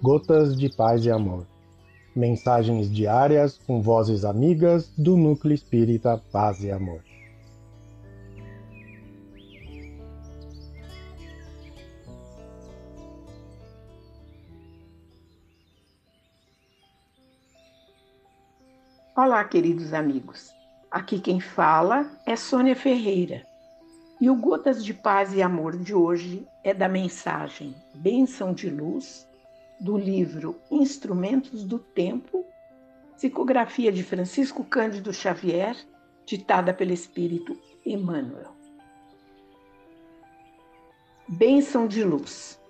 Gotas de Paz e Amor. Mensagens diárias com vozes amigas do Núcleo Espírita Paz e Amor. Olá, queridos amigos. Aqui quem fala é Sônia Ferreira. E o Gotas de Paz e Amor de hoje é da mensagem Bênção de Luz, do livro Instrumentos do Tempo, psicografia de Francisco Cândido Xavier, ditada pelo Espírito Emmanuel. Bênção de Luz.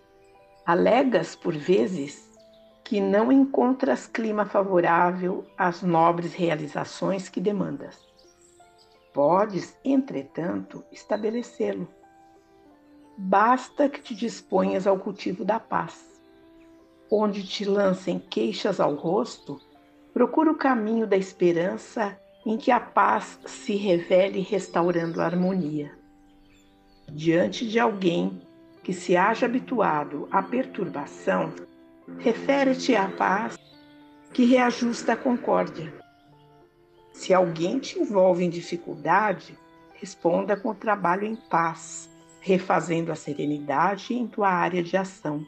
Alegas, por vezes, que não encontras clima favorável às nobres realizações que demandas Podes, entretanto, estabelecê-lo. Basta que te disponhas ao cultivo da paz. Onde te lancem queixas ao rosto, procura o caminho da esperança em que a paz se revele restaurando a harmonia. Diante de alguém que se haja habituado à perturbação, refere-te à paz que reajusta a concórdia. Se alguém te envolve em dificuldade, responda com o trabalho em paz, refazendo a serenidade em tua área de ação.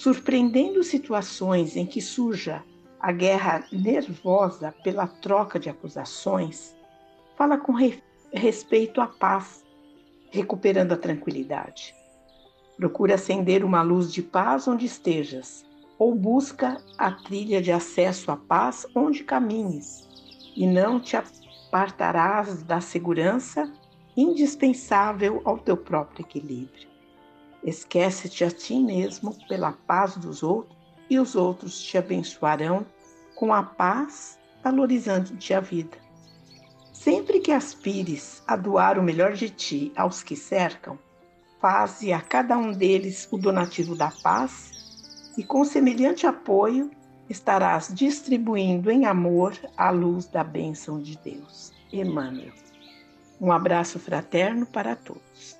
Surpreendendo situações em que surja a guerra nervosa pela troca de acusações, fala com re respeito à paz, recuperando a tranquilidade. Procura acender uma luz de paz onde estejas, ou busca a trilha de acesso à paz onde caminhes e não te apartarás da segurança indispensável ao teu próprio equilíbrio. Esquece-te a ti mesmo pela paz dos outros e os outros te abençoarão com a paz, valorizando-te a vida. Sempre que aspires a doar o melhor de ti aos que cercam, faze a cada um deles o donativo da paz e com semelhante apoio estarás distribuindo em amor a luz da bênção de Deus. Emmanuel. Um abraço fraterno para todos.